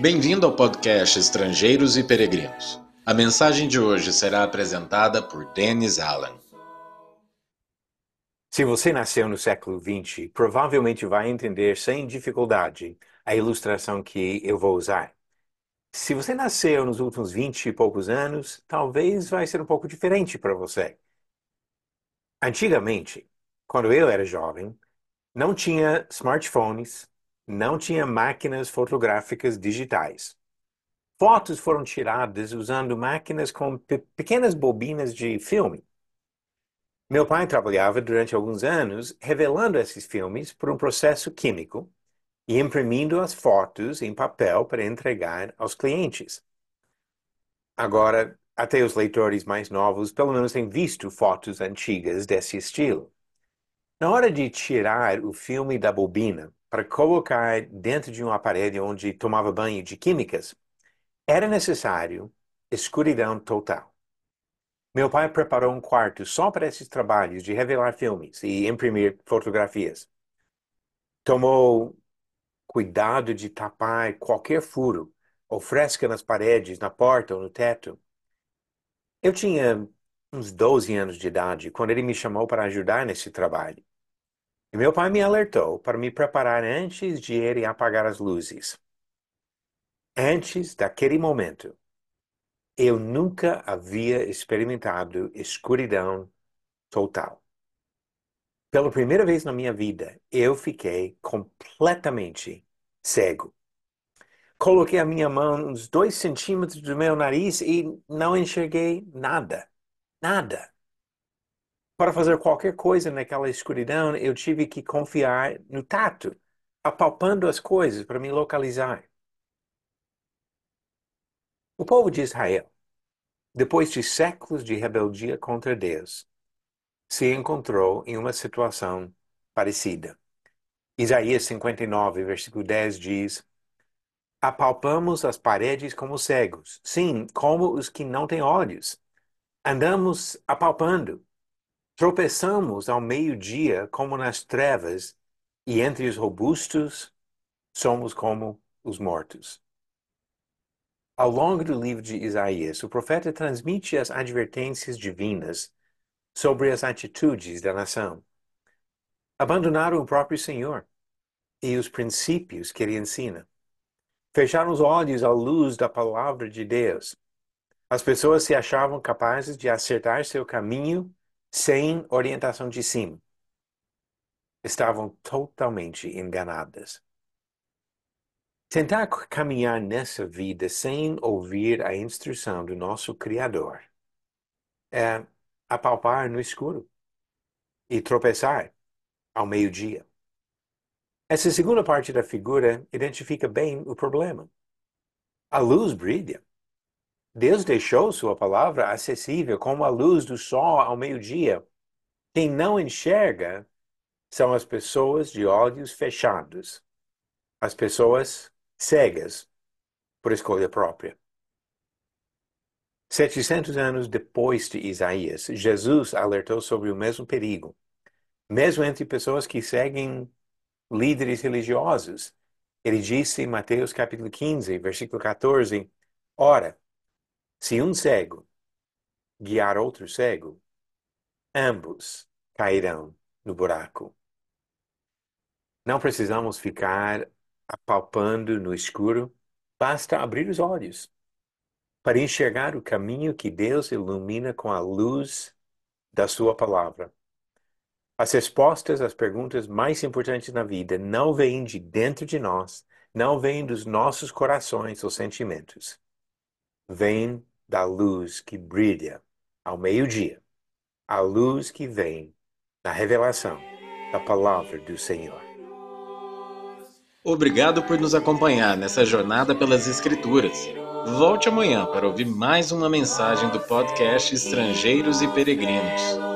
Bem-vindo ao podcast Estrangeiros e Peregrinos. A mensagem de hoje será apresentada por Dennis Allen. Se você nasceu no século XX, provavelmente vai entender sem dificuldade a ilustração que eu vou usar. Se você nasceu nos últimos 20 e poucos anos, talvez vai ser um pouco diferente para você. Antigamente, quando eu era jovem, não tinha smartphones, não tinha máquinas fotográficas digitais. Fotos foram tiradas usando máquinas com pe pequenas bobinas de filme. Meu pai trabalhava durante alguns anos revelando esses filmes por um processo químico e imprimindo as fotos em papel para entregar aos clientes. Agora, até os leitores mais novos pelo menos têm visto fotos antigas desse estilo. Na hora de tirar o filme da bobina para colocar dentro de um aparelho onde tomava banho de químicas, era necessário escuridão total. Meu pai preparou um quarto só para esses trabalhos de revelar filmes e imprimir fotografias. Tomou cuidado de tapar qualquer furo ou fresca nas paredes, na porta ou no teto. Eu tinha uns 12 anos de idade quando ele me chamou para ajudar nesse trabalho. E meu pai me alertou para me preparar antes de ele apagar as luzes. Antes daquele momento, eu nunca havia experimentado escuridão total. Pela primeira vez na minha vida, eu fiquei completamente cego. Coloquei a minha mão uns dois centímetros do meu nariz e não enxerguei nada. Nada. Para fazer qualquer coisa naquela escuridão, eu tive que confiar no tato, apalpando as coisas para me localizar. O povo de Israel, depois de séculos de rebeldia contra Deus, se encontrou em uma situação parecida. Isaías 59, versículo 10 diz: Apalpamos as paredes como cegos, sim, como os que não têm olhos. Andamos apalpando. Tropeçamos ao meio-dia como nas trevas, e entre os robustos somos como os mortos. Ao longo do livro de Isaías, o profeta transmite as advertências divinas sobre as atitudes da nação. Abandonaram o próprio Senhor e os princípios que ele ensina. Fecharam os olhos à luz da palavra de Deus. As pessoas se achavam capazes de acertar seu caminho sem orientação de cima. Estavam totalmente enganadas. Tentar caminhar nessa vida sem ouvir a instrução do nosso Criador é apalpar no escuro e tropeçar ao meio-dia. Essa segunda parte da figura identifica bem o problema. A luz brilha. Deus deixou sua palavra acessível como a luz do sol ao meio-dia. Quem não enxerga são as pessoas de olhos fechados, as pessoas cegas por escolha própria. 700 anos depois de Isaías, Jesus alertou sobre o mesmo perigo, mesmo entre pessoas que seguem líderes religiosos. Ele disse em Mateus capítulo 15, versículo 14: Ora, se um cego guiar outro cego, ambos cairão no buraco. Não precisamos ficar apalpando no escuro, basta abrir os olhos para enxergar o caminho que Deus ilumina com a luz da Sua palavra. As respostas às perguntas mais importantes na vida não vêm de dentro de nós, não vêm dos nossos corações ou sentimentos. Vêm da luz que brilha ao meio-dia, a luz que vem da revelação da palavra do Senhor. Obrigado por nos acompanhar nessa jornada pelas Escrituras. Volte amanhã para ouvir mais uma mensagem do podcast Estrangeiros e Peregrinos.